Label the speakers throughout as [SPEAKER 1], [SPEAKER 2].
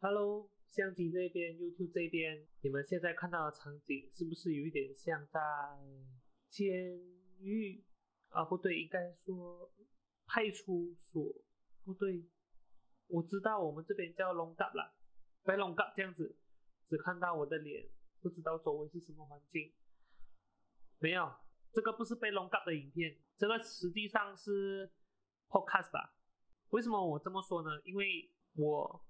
[SPEAKER 1] Hello，相机这边，YouTube 这边，你们现在看到的场景是不是有一点像在监狱？啊，不对，应该说派出所。不对，我知道我们这边叫龙岗啦，白龙岗这样子，只看到我的脸，不知道周围是什么环境。没有，这个不是被龙岗的影片，这个实际上是 Podcast 吧？为什么我这么说呢？因为我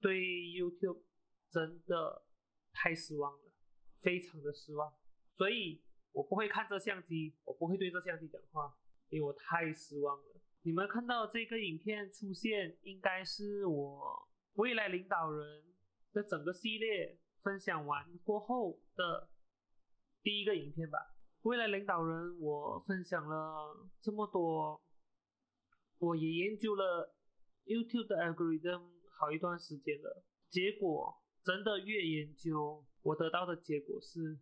[SPEAKER 1] 对 YouTube 真的太失望了，非常的失望，所以我不会看这相机，我不会对这相机讲话，因为我太失望了。你们看到这个影片出现，应该是我未来领导人的整个系列分享完过后的第一个影片吧。未来领导人，我分享了这么多，我也研究了 YouTube 的 algorithm 好一段时间了，结果真的越研究，我得到的结果是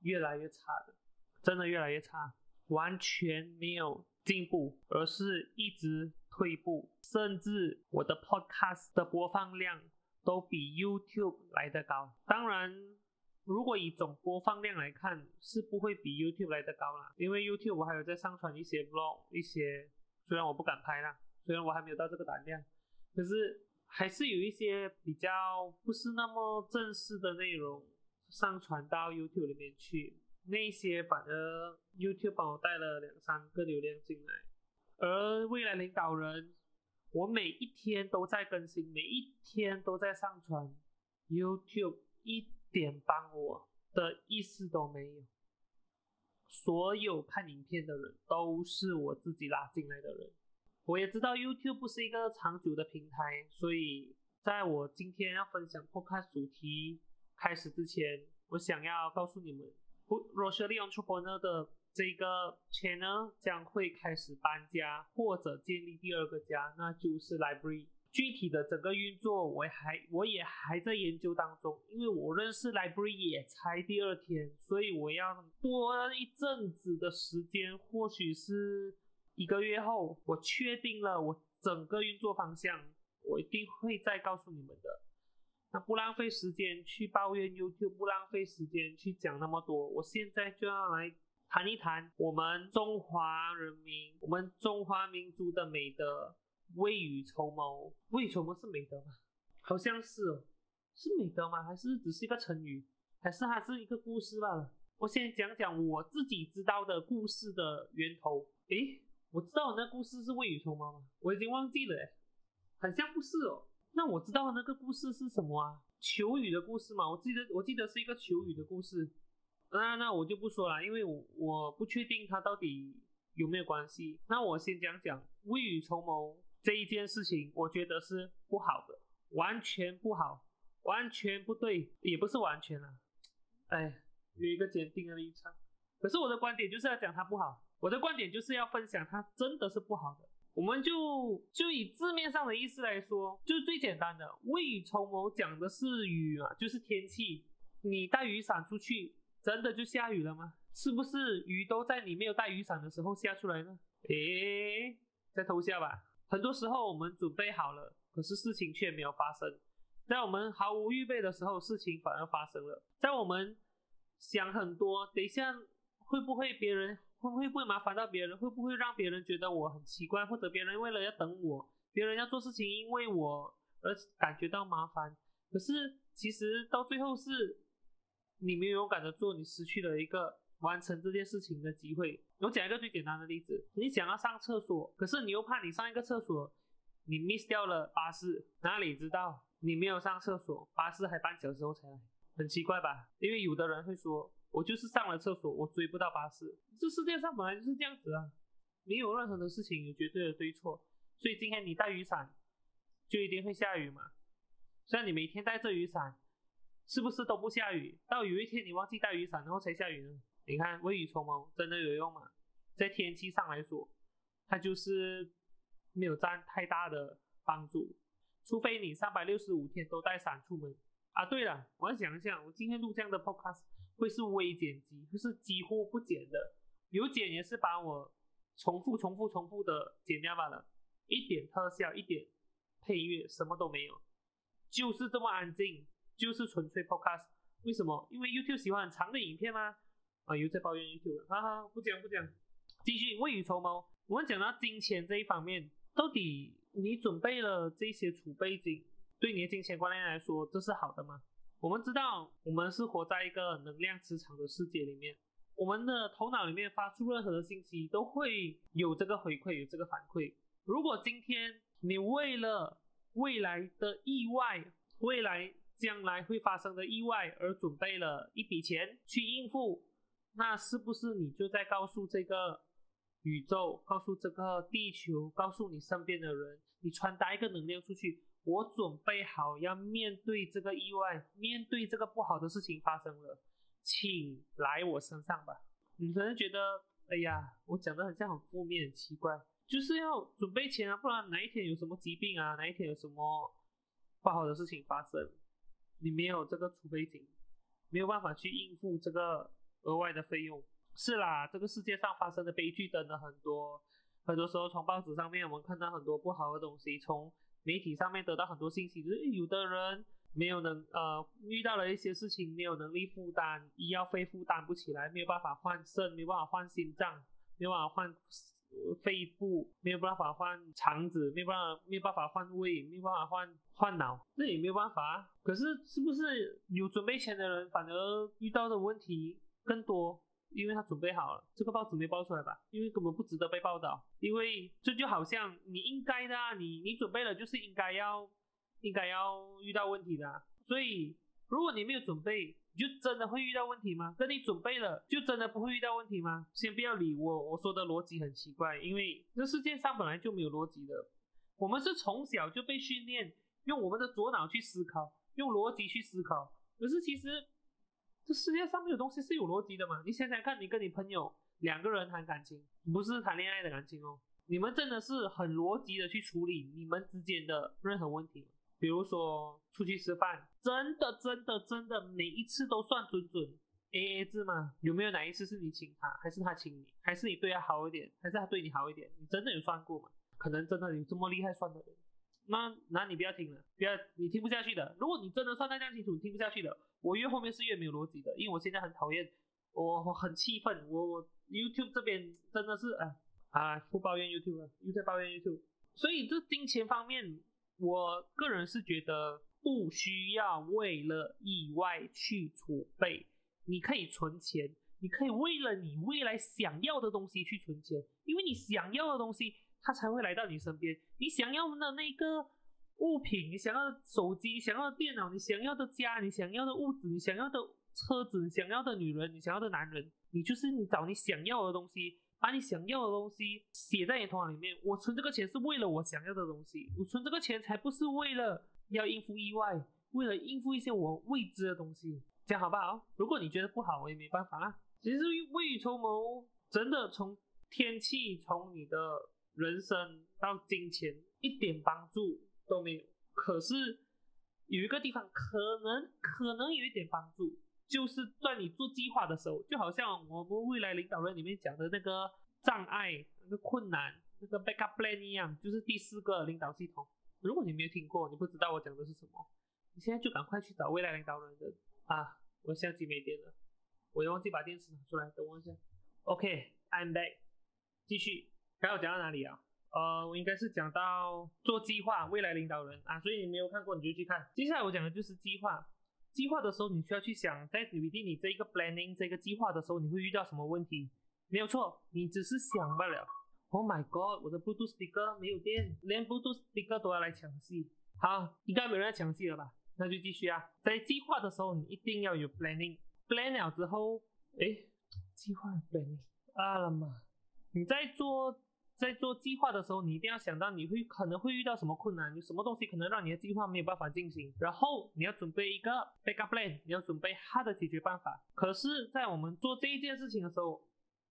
[SPEAKER 1] 越来越差的，真的越来越差，完全没有。进步，而是一直退步，甚至我的 podcast 的播放量都比 YouTube 来得高。当然，如果以总播放量来看，是不会比 YouTube 来得高啦，因为 YouTube 我还有在上传一些 vlog，一些虽然我不敢拍啦，虽然我还没有到这个胆量，可是还是有一些比较不是那么正式的内容上传到 YouTube 里面去。那些反而 YouTube 帮我带了两三个流量进来，而未来领导人，我每一天都在更新，每一天都在上传，YouTube 一点帮我的意思都没有。所有看影片的人都是我自己拉进来的人，我也知道 YouTube 不是一个长久的平台，所以在我今天要分享 Podcast 主题开始之前，我想要告诉你们。若是利用 Entrepreneur 的这个 channel 将会开始搬家或者建立第二个家，那就是 Library。具体的整个运作，我还我也还在研究当中，因为我认识 Library 也才第二天，所以我要多一阵子的时间，或许是一个月后，我确定了我整个运作方向，我一定会再告诉你们的。那不浪费时间去抱怨 YouTube，不浪费时间去讲那么多。我现在就要来谈一谈我们中华人民、我们中华民族的美德——未雨绸缪。未雨绸缪是美德吗？好像是，是美德吗？还是只是一个成语？还是还是一个故事罢了？我先讲讲我自己知道的故事的源头。诶，我知道那故事是未雨绸缪吗？我已经忘记了，诶，好像不是哦。那我知道那个故事是什么啊？求雨的故事嘛，我记得我记得是一个求雨的故事。那那我就不说了，因为我我不确定它到底有没有关系。那我先讲讲未雨绸缪这一件事情，我觉得是不好的，完全不好，完全不对，也不是完全啊。哎，有一个坚定的立场。可是我的观点就是要讲它不好，我的观点就是要分享它真的是不好的。我们就就以字面上的意思来说，就是最简单的未雨绸缪，讲的是雨啊，就是天气。你带雨伞出去，真的就下雨了吗？是不是雨都在你没有带雨伞的时候下出来呢？诶，在偷笑吧？很多时候我们准备好了，可是事情却没有发生。在我们毫无预备的时候，事情反而发生了。在我们想很多，等一下会不会别人？会不会麻烦到别人？会不会让别人觉得我很奇怪？或者别人为了要等我，别人要做事情，因为我而感觉到麻烦？可是其实到最后是你没有勇敢的做，你失去了一个完成这件事情的机会。我讲一个最简单的例子：你想要上厕所，可是你又怕你上一个厕所，你 miss 掉了巴士，哪里知道你没有上厕所，巴士还半小时后才来，很奇怪吧？因为有的人会说。我就是上了厕所，我追不到巴士。这世界上本来就是这样子啊，没有任何的事情有绝对的对错。所以今天你带雨伞，就一定会下雨嘛？虽然你每天带着雨伞，是不是都不下雨？到有一天你忘记带雨伞，然后才下雨呢？你看未雨绸缪真的有用吗？在天气上来说，它就是没有占太大的帮助，除非你三百六十五天都带伞出门啊。对了，我要想一想，我今天录这样的 podcast。会是微剪辑，就是几乎不剪的，有剪也是把我重复、重复、重复的剪掉罢了，一点特效、一点配乐，什么都没有。就是这么安静，就是纯粹 podcast。为什么？因为 YouTube 喜欢很长的影片吗？啊，又在抱怨 YouTube 了，哈哈，不讲不讲，继续未雨绸缪。我们讲到金钱这一方面，到底你准备了这些储备金，对你的金钱观念来说，这是好的吗？我们知道，我们是活在一个能量磁场的世界里面，我们的头脑里面发出任何的信息，都会有这个回馈，有这个反馈。如果今天你为了未来的意外，未来将来会发生的意外而准备了一笔钱去应付，那是不是你就在告诉这个宇宙，告诉这个地球，告诉你身边的人，你传达一个能量出去？我准备好要面对这个意外，面对这个不好的事情发生了，请来我身上吧。你可能觉得，哎呀，我讲的很像很负面、很奇怪，就是要准备钱啊，不然哪一天有什么疾病啊，哪一天有什么不好的事情发生，你没有这个储备金，没有办法去应付这个额外的费用。是啦，这个世界上发生的悲剧真的很多，很多时候从报纸上面我们看到很多不好的东西，从媒体上面得到很多信息，就是有的人没有能呃遇到了一些事情，没有能力负担医药费，负担不起来，没有办法换肾，没有办法换心脏，没有办法换肺部，没有办法换肠子，没有办法没有办法换胃，没有办法换换脑，那也没有办法。可是是不是有准备钱的人反而遇到的问题更多？因为他准备好了，这个报纸没报出来吧？因为根本不值得被报道。因为这就好像你应该的，啊，你你准备了就是应该要，应该要遇到问题的。所以如果你没有准备，你就真的会遇到问题吗？跟你准备了，就真的不会遇到问题吗？先不要理我，我说的逻辑很奇怪，因为这世界上本来就没有逻辑的。我们是从小就被训练用我们的左脑去思考，用逻辑去思考。可是其实。这世界上没有东西是有逻辑的嘛？你想想看，你跟你朋友两个人谈感情，不是谈恋爱的感情哦，你们真的是很逻辑的去处理你们之间的任何问题。比如说出去吃饭，真的真的真的每一次都算准准 A A 制吗？有没有哪一次是你请他，还是他请你，还是你对他好一点，还是他对你好一点？你真的有算过吗？可能真的有这么厉害算的人。那那你不要听了，不要你听不下去的。如果你真的算得这样清楚，你听不下去的，我越后面是越没有逻辑的，因为我现在很讨厌，我很气愤，我我 YouTube 这边真的是啊啊不抱怨 YouTube，了，you 在抱怨 YouTube。所以这金钱方面，我个人是觉得不需要为了意外去储备，你可以存钱，你可以为了你未来想要的东西去存钱，因为你想要的东西。它才会来到你身边。你想要的那个物品，你想要的手机，想要的电脑，你想要的家，你想要的物质，你想要的车子，你想要的女人，你想要的男人，你就是你找你想要的东西，把你想要的东西写在你头脑里面。我存这个钱是为了我想要的东西，我存这个钱才不是为了要应付意外，为了应付一些我未知的东西。这样好不好？如果你觉得不好，我也没办法啊。其实未雨绸缪，真的从天气，从你的。人生到金钱一点帮助都没有，可是有一个地方可能可能有一点帮助，就是在你做计划的时候，就好像我们未来领导人里面讲的那个障碍、那个困难、那个 backup plan 一样，就是第四个领导系统。如果你没有听过，你不知道我讲的是什么，你现在就赶快去找未来领导人的啊！我相机没电了，我又忘记把电池拿出来，等我一下。OK，I'm back，继续。刚刚讲到哪里啊？呃，我应该是讲到做计划，未来领导人啊，所以你没有看过你就去看。接下来我讲的就是计划。计划的时候，你需要去想，在拟定你这一个 planning 这个计划的时候，你会遇到什么问题？没有错，你只是想罢了。Oh my god，我的 Bluetooth speaker 没有电，连 Bluetooth speaker 都要来抢戏。好，应该没人要抢戏了吧？那就继续啊。在计划的时候，你一定要有 planning，plan 了之后，哎，计划 planning，啊了嘛，你在做。在做计划的时候，你一定要想到你会可能会遇到什么困难，有什么东西可能让你的计划没有办法进行，然后你要准备一个 backup plan，你要准备它的解决办法。可是，在我们做这一件事情的时候，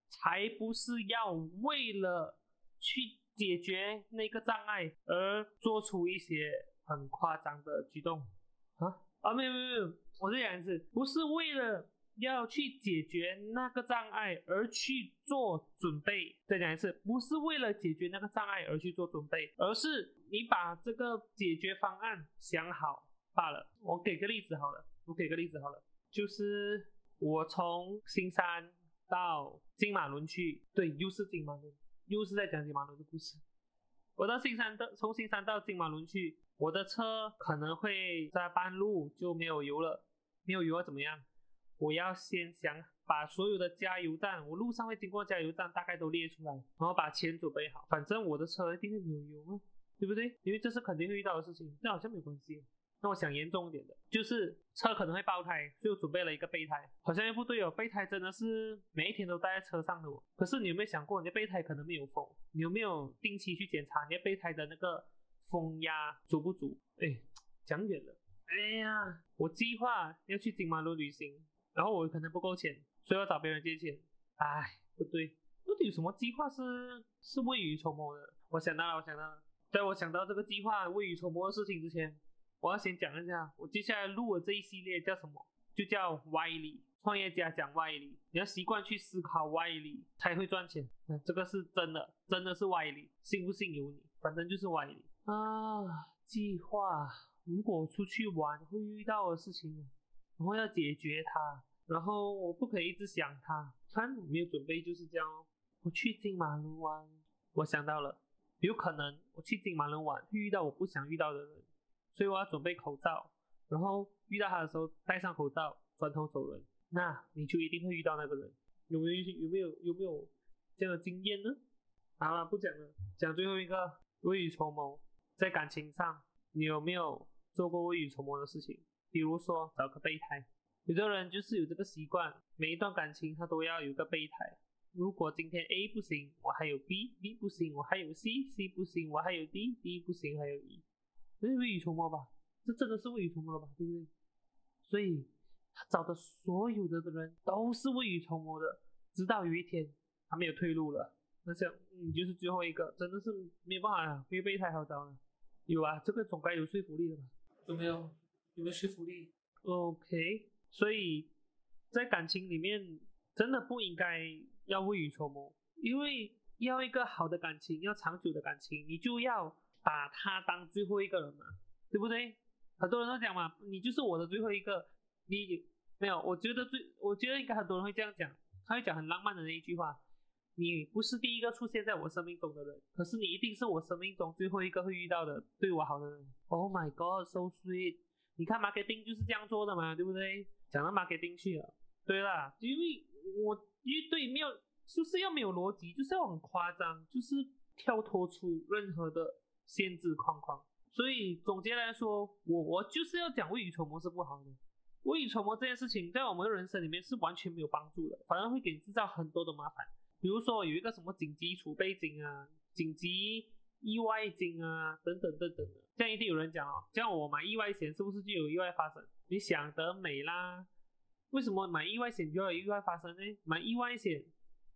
[SPEAKER 1] 才不是要为了去解决那个障碍而做出一些很夸张的举动啊啊！没有没有没有，我是讲一次，不是为了。要去解决那个障碍而去做准备。再讲一次，不是为了解决那个障碍而去做准备，而是你把这个解决方案想好，罢了。我给个例子好了，我给个例子好了，就是我从新山到金马仑去，对，又是金马仑，又是在讲金马仑的故事。我到新山的，从新山到金马仑去，我的车可能会在半路就没有油了，没有油了怎么样？我要先想把所有的加油站，我路上会经过加油站，大概都列出来，然后把钱准备好，反正我的车一定会没有油嘛，对不对？因为这是肯定会遇到的事情，那好像没关系。那我想严重一点的，就是车可能会爆胎，所以我准备了一个备胎。好像又不对哦，备胎真的是每一天都带在车上的哦。可是你有没有想过，你的备胎可能没有风？你有没有定期去检查你的备胎的那个风压足不足？哎，讲远了。哎呀，我计划要去金马路旅行，然后我可能不够钱，所以要找别人借钱。哎，不对，到底有什么计划是是未雨绸缪的？我想到了，我想到了，在我想到这个计划未雨绸缪的事情之前。我要先讲一下，我接下来录的这一系列叫什么？就叫歪理。创业家讲歪理，你要习惯去思考歪理才会赚钱。这个是真的，真的是歪理，信不信由你，反正就是歪理啊。计划，如果出去玩会遇到的事情，然后要解决它，然后我不可以一直想它。看没有准备就是这样哦。我去金马仑玩，我想到了，有可能我去金马仑玩会遇到我不想遇到的人。所以我要准备口罩，然后遇到他的时候戴上口罩，转头走人。那你就一定会遇到那个人，有没有有没有有没有这样的经验呢？好了，不讲了，讲最后一个未雨绸缪。在感情上，你有没有做过未雨绸缪的事情？比如说找个备胎。有的人就是有这个习惯，每一段感情他都要有个备胎。如果今天 A 不行，我还有 B；B 不行，我还有 C；C 不行，我还有 D；D 不行，还有 E。这是未雨绸缪吧？这真的是未雨绸缪了吧？对不对？所以他找的所有的的人都是未雨绸缪的，直到有一天他没有退路了，那想你就是最后一个，真的是没办法了，没有备胎好找了。有啊，这个总该有说服力了吧？有没有？有没有说服力？OK，所以在感情里面真的不应该要未雨绸缪，因为要一个好的感情，要长久的感情，你就要。把他当最后一个人嘛，对不对？很多人都讲嘛，你就是我的最后一个。你没有？我觉得最，我觉得应该很多人会这样讲，他会讲很浪漫的那一句话：你不是第一个出现在我生命中的人，可是你一定是我生命中最后一个会遇到的对我好的人。Oh my god, so sweet！你看 marketing 就是这样做的嘛，对不对？讲到 marketing 去了。对啦，因为我因为对没有就是要没有逻辑，就是要很夸张，就是跳脱出任何的。限制框框，所以总结来说，我我就是要讲未雨绸缪是不好的。未雨绸缪这件事情在我们的人生里面是完全没有帮助的，反而会给你制造很多的麻烦。比如说有一个什么紧急储备金啊、紧急意外金啊等等等等的，这样一定有人讲哦，这样我买意外险是不是就有意外发生？你想得美啦！为什么买意外险就要有意外发生呢？买意外险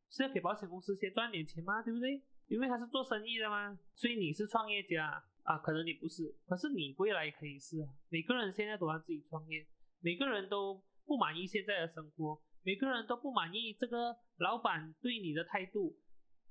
[SPEAKER 1] 是要给保险公司先赚点钱吗？对不对？因为他是做生意的嘛，所以你是创业家啊，可能你不是，可是你未来可以是。每个人现在都要自己创业，每个人都不满意现在的生活，每个人都不满意这个老板对你的态度。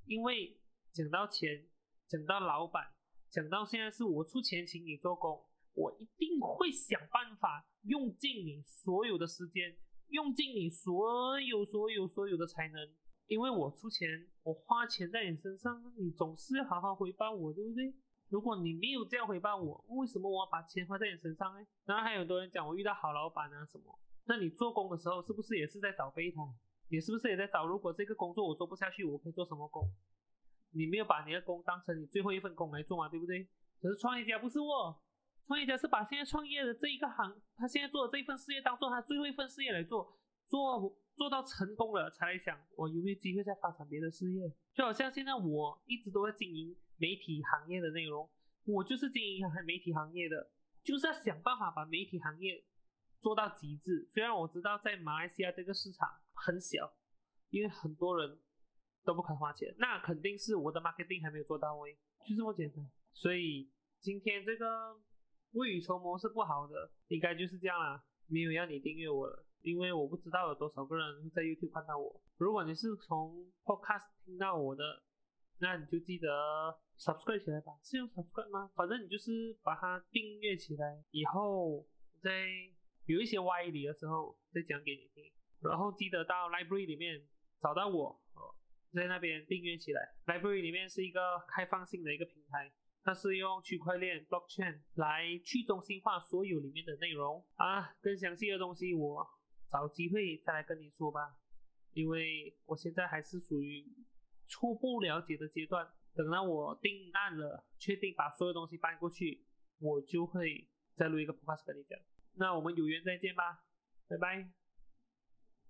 [SPEAKER 1] 因为讲到钱，讲到老板，讲到现在是我出钱请你做工，我一定会想办法用尽你所有的时间，用尽你所有所有所有的才能。因为我出钱，我花钱在你身上，你总是要好好回报我，对不对？如果你没有这样回报我，为什么我要把钱花在你身上呢？然后还有很多人讲我遇到好老板啊什么，那你做工的时候是不是也是在找备胎？你是不是也在找？如果这个工作我做不下去，我可以做什么工？你没有把你的工当成你最后一份工来做嘛，对不对？可是创业家不是我，创业家是把现在创业的这一个行，他现在做的这一份事业当做他最后一份事业来做，做。做到成功了才来想我有没有机会再发展别的事业，就好像现在我一直都在经营媒体行业的内容，我就是经营媒体行业的，就是要想办法把媒体行业做到极致。虽然我知道在马来西亚这个市场很小，因为很多人都不肯花钱，那肯定是我的 marketing 还没有做到位，就这么简单。所以今天这个未雨绸缪是不好的，应该就是这样啦。没有要你订阅我了。因为我不知道有多少个人在 YouTube 看到我。如果你是从 Podcast 听到我的，那你就记得 subscribe 起来吧。是用 subscribe 吗？反正你就是把它订阅起来，以后在有一些歪理的时候再讲给你听。然后记得到 library 里面找到我，在那边订阅起来。library 里面是一个开放性的一个平台，它是用区块链 blockchain 来去中心化所有里面的内容啊。更详细的东西我找机会再来跟你说吧，因为我现在还是属于初步了解的阶段。等到我定案了，确定把所有东西搬过去，我就会再录一个 podcast 跟你讲。那我们有缘再见吧，拜拜。